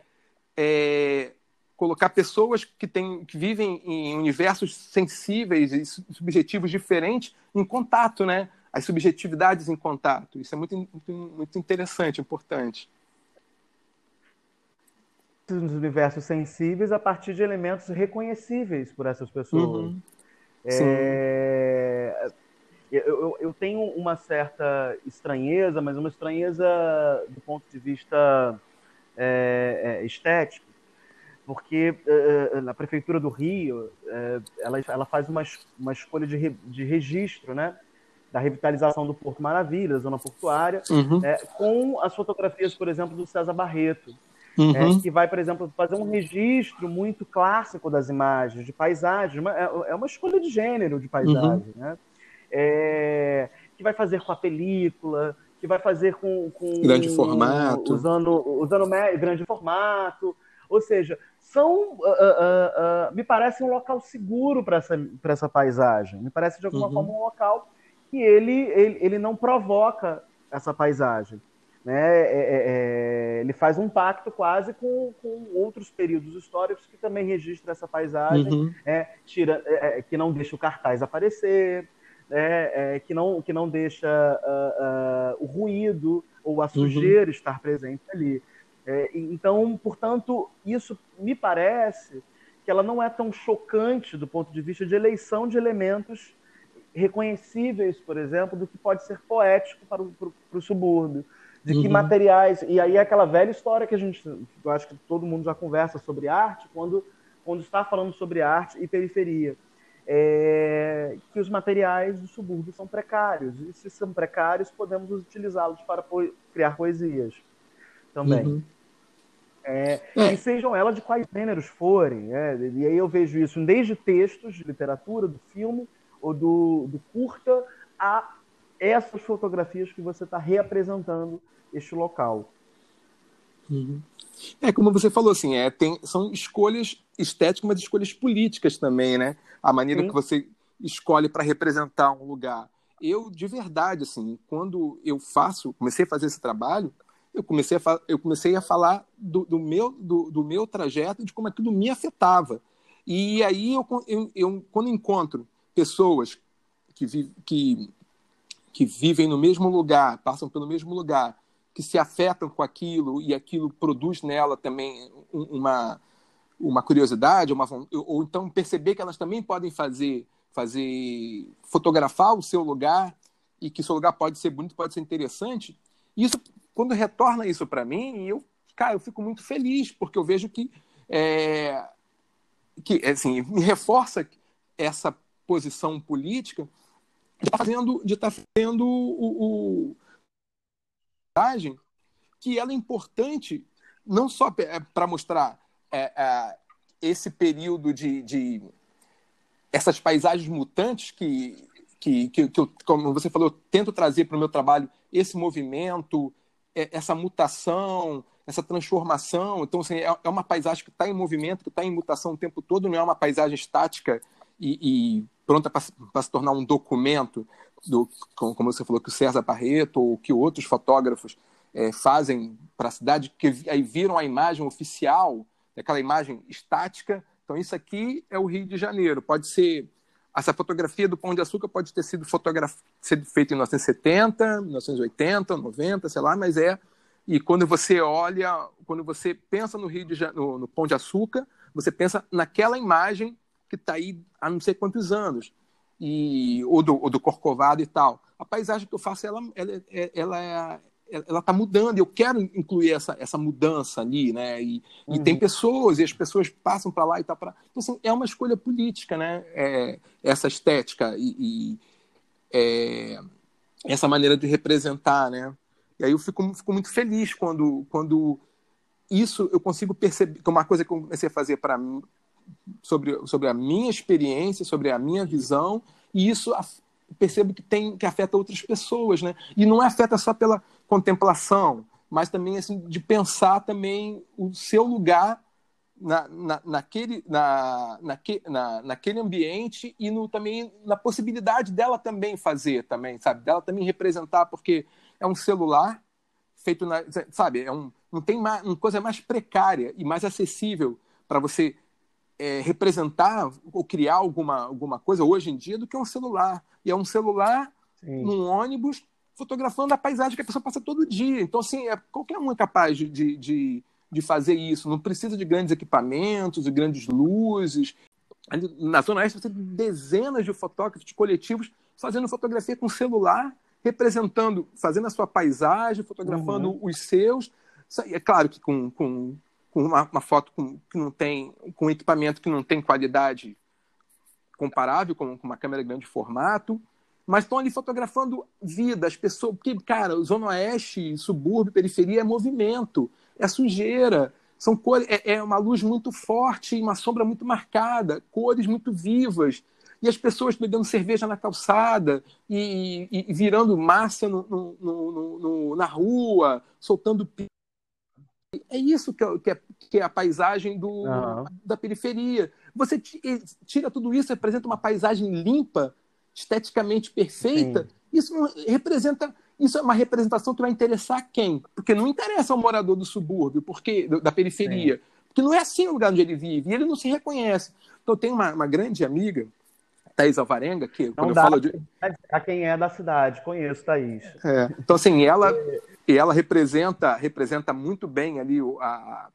é, colocar pessoas que, tem, que vivem em universos sensíveis e subjetivos diferentes em contato, né? As subjetividades em contato. Isso é muito, muito, muito interessante, importante nos universos sensíveis a partir de elementos reconhecíveis por essas pessoas. Uhum. É... Eu, eu, tenho uma certa estranheza, mas uma estranheza do ponto de vista é, é, estético, porque é, na prefeitura do Rio é, ela, ela faz uma, uma escolha de, de registro, né? da revitalização do Porto Maravilha, da zona portuária, uhum. é, com as fotografias, por exemplo, do César Barreto uhum. é, que vai, por exemplo, fazer um registro muito clássico das imagens, de paisagens. É, é uma escolha de gênero de paisagem, uhum. né? É, que vai fazer com a película, que vai fazer com, com grande formato, usando usando grande formato, ou seja, são uh, uh, uh, me parece um local seguro para essa essa paisagem. Me parece de alguma uhum. forma um local que ele, ele ele não provoca essa paisagem. Né? É, é, é, ele faz um pacto quase com, com, outros períodos históricos que também registram essa paisagem, uhum. é, tira, é, é, que não deixa o cartaz aparecer, né? que, não, que não deixa uh, uh, o ruído ou a uhum. sujeira uhum. estar presente ali. então, portanto, isso me parece que ela não é tão chocante do ponto de vista de eleição de elementos reconhecíveis, por exemplo, do que pode ser poético para o, para o subúrbio de que uhum. materiais. E aí é aquela velha história que a gente, eu acho que todo mundo já conversa sobre arte, quando, quando está falando sobre arte e periferia. É, que os materiais do subúrbio são precários. E se são precários, podemos utilizá-los para po criar poesias também. Uhum. É, é. E sejam elas de quais gêneros forem. É, e aí eu vejo isso desde textos de literatura, do filme, ou do, do curta, a essas fotografias que você está reapresentando este local. Uhum. É, como você falou, assim, é, tem, são escolhas estéticas, mas escolhas políticas também, né? A maneira Sim. que você escolhe para representar um lugar. Eu, de verdade, assim, quando eu faço, comecei a fazer esse trabalho, eu comecei a, eu comecei a falar do, do meu, do, do, meu trajeto, de como aquilo me afetava. E aí, eu, eu, eu quando encontro pessoas que, que, que vivem no mesmo lugar, passam pelo mesmo lugar, que se afetam com aquilo e aquilo produz nela também uma, uma curiosidade, uma, ou então perceber que elas também podem fazer, fazer fotografar o seu lugar e que seu lugar pode ser bonito, pode ser interessante. Isso, quando retorna isso para mim, eu, cara, eu fico muito feliz porque eu vejo que é, que assim me reforça essa posição política de estar tá fazendo, de tá fazendo o, o que ela é importante não só para é, mostrar é, é, esse período de, de, essas paisagens mutantes que, que, que, que eu, como você falou, eu tento trazer para o meu trabalho esse movimento, é, essa mutação, essa transformação. Então, assim, é, é uma paisagem que está em movimento, que está em mutação o tempo todo, não é uma paisagem estática e, e pronta para se tornar um documento do, como você falou, que o César Barreto ou que outros fotógrafos é, fazem para a cidade, que aí viram a imagem oficial, aquela imagem estática. Então, isso aqui é o Rio de Janeiro. Pode ser essa fotografia do Pão de Açúcar pode ter sido, sido feita em 1970, 1980, 90, sei lá, mas é. E quando você olha, quando você pensa no Rio de no, no Pão de Açúcar, você pensa naquela imagem que está aí há não sei quantos anos, e ou do, ou do Corcovado e tal. A paisagem que eu faço, ela, ela, ela é ela está mudando, eu quero incluir essa, essa mudança ali, né? E, uhum. e tem pessoas, e as pessoas passam para lá e tá para. Então, assim, é uma escolha política, né? É, essa estética e, e é, essa maneira de representar, né? E aí eu fico, fico muito feliz quando, quando isso eu consigo perceber, que é uma coisa que eu comecei a fazer para mim, sobre, sobre a minha experiência, sobre a minha visão, e isso percebo que tem que afeta outras pessoas, né? E não afeta só pela contemplação, mas também assim de pensar também o seu lugar na, na, naquele, na, naque, na, naquele ambiente e no, também na possibilidade dela também fazer também, sabe? Dela também representar, porque é um celular feito na, sabe? É um, não tem mais, uma coisa mais precária e mais acessível para você é, representar ou criar alguma, alguma coisa hoje em dia do que um celular. E é um celular Sim. num ônibus fotografando a paisagem que a pessoa passa todo dia. Então, assim, é, qualquer um é capaz de, de, de fazer isso. Não precisa de grandes equipamentos, de grandes luzes. Na Zona Oeste, você tem dezenas de fotógrafos coletivos fazendo fotografia com celular, representando, fazendo a sua paisagem, fotografando uhum. os seus. É claro que com, com, com uma, uma foto com, que não tem, com equipamento que não tem qualidade comparável com, com uma câmera de grande formato, mas estão ali fotografando vida, as pessoas. Porque, cara, Zona Oeste, subúrbio, periferia é movimento, é sujeira, são cores, é, é uma luz muito forte uma sombra muito marcada, cores muito vivas. E as pessoas bebendo cerveja na calçada e, e, e virando massa no, no, no, na rua, soltando é isso que é, que é, que é a paisagem do, uhum. da periferia. Você tira tudo isso, representa uma paisagem limpa, esteticamente perfeita. Sim. Isso representa. Isso é uma representação que vai interessar quem? Porque não interessa ao morador do subúrbio, porque da periferia. Sim. Porque não é assim o lugar onde ele vive, e ele não se reconhece. Então, tem uma, uma grande amiga, Thaís Alvarenga, que não quando eu falo de. A quem é da cidade, conheço, Thaís. É. Então, assim, ela. E ela representa, representa muito bem ali o, a,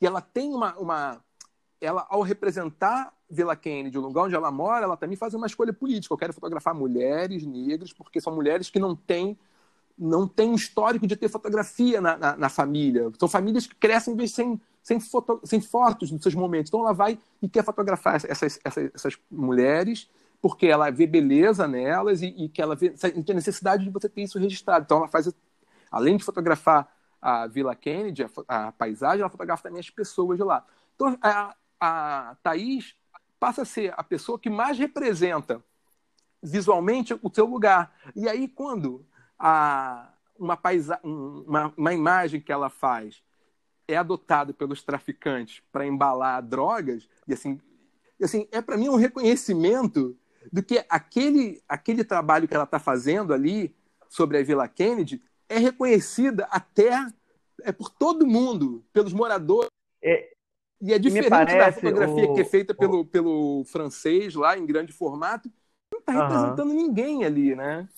e ela tem uma, uma, ela ao representar Vila Kennedy, o lugar onde ela mora, ela também faz uma escolha política. Eu quero fotografar mulheres negras porque são mulheres que não têm não tem um histórico de ter fotografia na, na, na família. São famílias que crescem sem, sem, foto, sem fotos nos seus momentos. Então ela vai e quer fotografar essas, essas, essas mulheres porque ela vê beleza nelas e, e que ela vê tem necessidade de você ter isso registrado. Então ela faz além de fotografar a Vila Kennedy, a, a paisagem, ela fotografa também as pessoas de lá. Então, a, a Thaís passa a ser a pessoa que mais representa visualmente o seu lugar. E aí, quando a, uma, paisa, uma, uma imagem que ela faz é adotada pelos traficantes para embalar drogas, e assim, assim é para mim um reconhecimento do que aquele, aquele trabalho que ela está fazendo ali sobre a Vila Kennedy é reconhecida até é por todo mundo, pelos moradores. É, e é diferente da fotografia o, que é feita o, pelo, pelo francês lá em grande formato. Não está representando ninguém ali, né?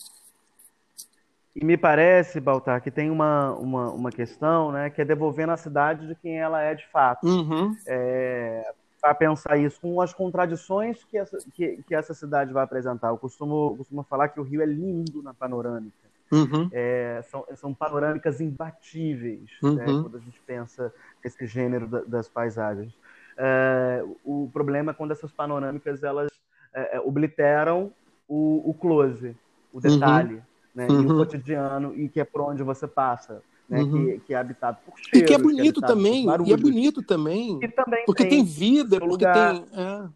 E me parece, Baltar, que tem uma, uma, uma questão, né, que é devolvendo a cidade de quem ela é de fato. Uhum. É, para pensar isso com as contradições que essa, que, que essa cidade vai apresentar. Eu costumo, costumo falar que o Rio é lindo na panorâmica. Uhum. É, são, são panorâmicas imbatíveis né, uhum. né, quando a gente pensa esse gênero da, das paisagens. É, o problema é quando essas panorâmicas elas é, é obliteram o, o, close, o detalhe, uhum. Né, e o uhum. cotidiano e que é por onde você passa. Né, que, uhum. que, é habitado por cheiros, e que é bonito que é também e é bonito também, também porque tem, tem vida porque lugar, tem é.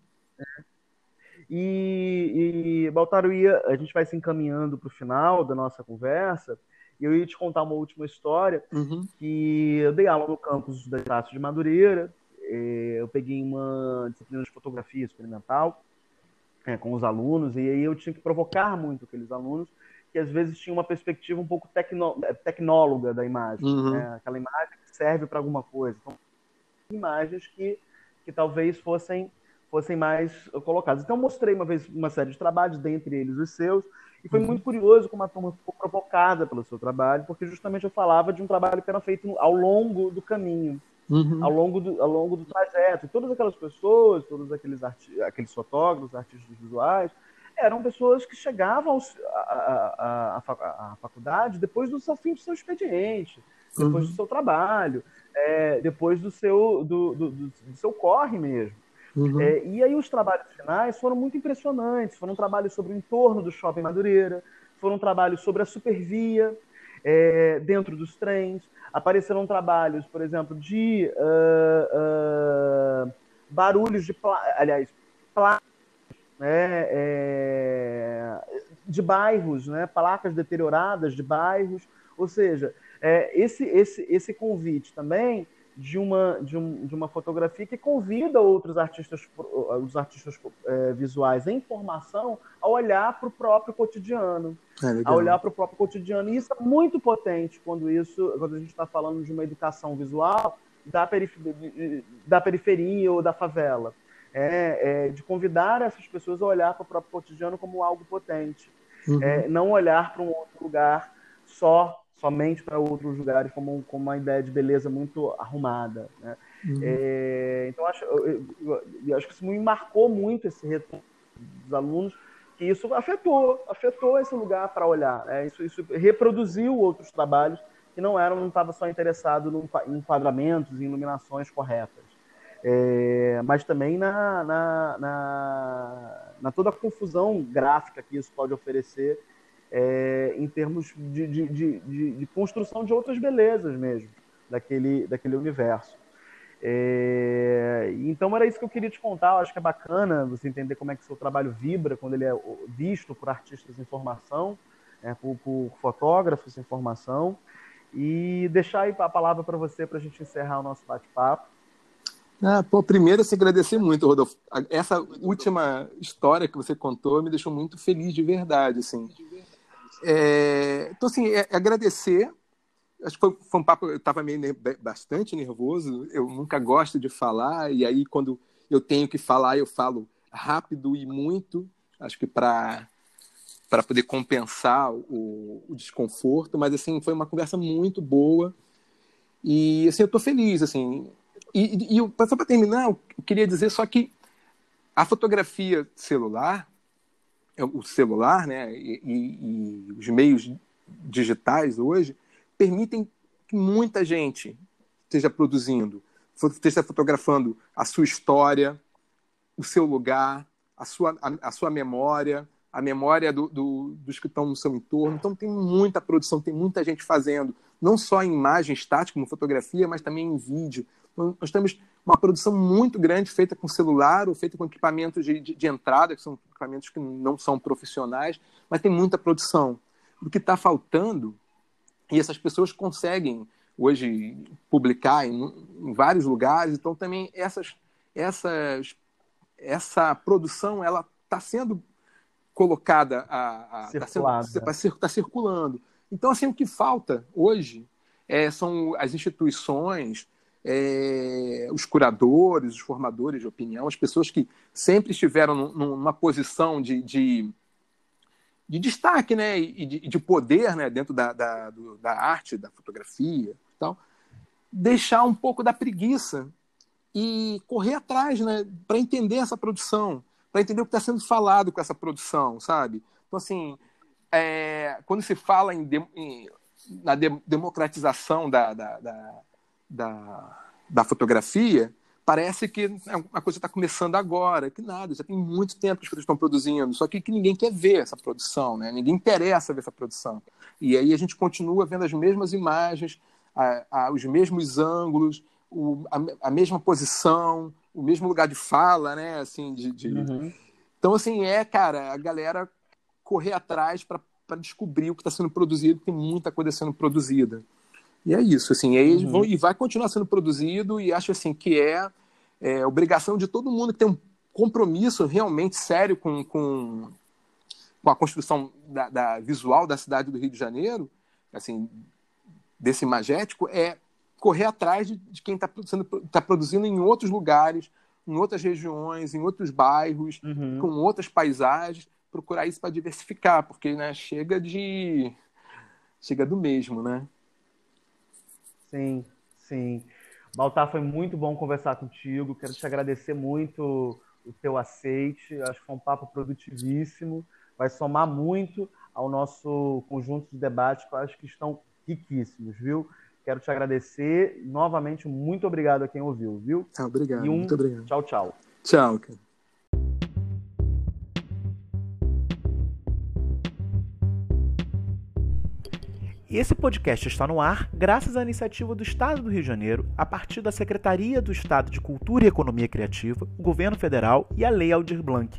E, e ia, a gente vai se encaminhando para o final da nossa conversa, e eu ia te contar uma última história, uhum. que eu dei aula no campus da Taça de Madureira, eu peguei uma disciplina de fotografia experimental é, com os alunos, e aí eu tinha que provocar muito aqueles alunos, que às vezes tinham uma perspectiva um pouco tecno, tecnóloga da imagem, uhum. né? aquela imagem que serve para alguma coisa. Então, imagens que, que talvez fossem fossem mais colocados. Então, mostrei uma vez uma série de trabalhos, dentre eles os seus, e foi uhum. muito curioso como a turma ficou provocada pelo seu trabalho, porque justamente eu falava de um trabalho que era feito ao longo do caminho, uhum. ao, longo do, ao longo do trajeto. E todas aquelas pessoas, todos aqueles, arti aqueles fotógrafos, artistas visuais, eram pessoas que chegavam à faculdade depois do seu fim do seu expediente, depois uhum. do seu trabalho, é, depois do seu, do, do, do, do seu corre mesmo. Uhum. É, e aí os trabalhos finais foram muito impressionantes. Foram trabalhos sobre o entorno do shopping Madureira, foram trabalhos sobre a supervia é, dentro dos trens. Apareceram trabalhos, por exemplo, de uh, uh, barulhos de, aliás, placas, né, é, de bairros, né, placas deterioradas de bairros. Ou seja, é, esse, esse, esse convite também de uma, de, um, de uma fotografia que convida outros artistas, os artistas é, visuais em formação a olhar para o próprio cotidiano, é, a olhar para o próprio cotidiano. E isso é muito potente quando isso, quando a gente está falando de uma educação visual da periferia, da periferia ou da favela. É, é, de convidar essas pessoas a olhar para o próprio cotidiano como algo potente. Uhum. É, não olhar para um outro lugar só somente para outros lugares como, como uma ideia de beleza muito arrumada. Né? Uhum. É, então, acho, eu, eu, eu, acho que isso me marcou muito esse retorno dos alunos, que isso afetou, afetou esse lugar para olhar. Né? Isso, isso reproduziu outros trabalhos que não eram, não estava só interessado em enquadramentos, em iluminações corretas. É, mas também na, na, na, na toda a confusão gráfica que isso pode oferecer é, em termos de, de, de, de, construção de outras belezas mesmo daquele, daquele universo. É, então era isso que eu queria te contar. Eu acho que é bacana você entender como é que seu trabalho vibra quando ele é visto por artistas em formação, né, por, por, fotógrafos em formação. E deixar aí a palavra para você para a gente encerrar o nosso bate-papo. Ah, pô, primeiro, agradecer muito, Rodolfo. Essa última história que você contou me deixou muito feliz de verdade, assim. É, então, assim, é, é agradecer. Acho que foi, foi um papo, eu estava meio bastante nervoso. Eu nunca gosto de falar, e aí, quando eu tenho que falar, eu falo rápido e muito. Acho que para para poder compensar o, o, desconforto, mas assim foi uma conversa muito boa e assim eu estou feliz assim e, e, e só para terminar eu queria dizer só que a fotografia celular é o celular né, e, e, os meios digitais hoje permitem que muita gente esteja produzindo, esteja fotografando a sua história, o seu lugar, a sua, a, a sua memória, a memória do, do, dos que estão no seu entorno. Então, tem muita produção, tem muita gente fazendo, não só em imagem estática, como fotografia, mas também em vídeo. Nós temos uma produção muito grande feita com celular ou feita com equipamentos de, de, de entrada, que são equipamentos que não são profissionais, mas tem muita produção. O que está faltando, e essas pessoas conseguem hoje publicar em, em, vários lugares, então também essas, essas, essa produção ela está sendo colocada, está tá circulando. Então, assim, o que falta hoje é, são as instituições, é, os curadores, os formadores de opinião, as pessoas que sempre estiveram numa posição de, de, de destaque né, e de, de, poder né, dentro da, da, do, da arte, da fotografia tal, deixar um pouco da preguiça e correr atrás né, para entender essa produção, para entender o que está sendo falado com essa produção, sabe? Então, assim, é, quando se fala em, em na de, democratização da, da, da da, da fotografia, parece que a coisa está começando agora, que nada, já tem muito tempo que as pessoas estão produzindo, só que, que ninguém quer ver essa produção, né? ninguém interessa ver essa produção. E aí a gente continua vendo as mesmas imagens, a, a, os mesmos ângulos, o, a, a, mesma posição, o mesmo lugar de fala, né? Assim, de, de... Uhum. Então, assim, é, cara, a galera correr atrás para descobrir o que está sendo produzido, tem muita coisa sendo produzida. E é isso, assim, e, uhum. vão, e vai continuar sendo produzido e acho assim que é, é, obrigação de todo mundo que tem um compromisso realmente sério com, com, com a construção da, da, visual da cidade do Rio de Janeiro, assim, desse imagético, é correr atrás de, de quem está tá produzindo em outros lugares, em outras regiões, em outros bairros, uhum. com outras paisagens, procurar isso para diversificar, porque né, chega de chega do mesmo, né? Sim, sim. Baltar, foi muito bom conversar contigo. Quero te agradecer muito o teu aceite. Acho que foi um papo produtivíssimo. Vai somar muito ao nosso conjunto de debates que eu acho que estão riquíssimos, viu? Quero te agradecer. Novamente, muito obrigado a quem ouviu, viu? Ah, obrigado. E um muito obrigado. Tchau, tchau. Tchau, cara. Esse podcast está no ar graças à iniciativa do Estado do Rio de Janeiro, a partir da Secretaria do Estado de Cultura e Economia Criativa, o Governo Federal e a Lei Aldir Blanc.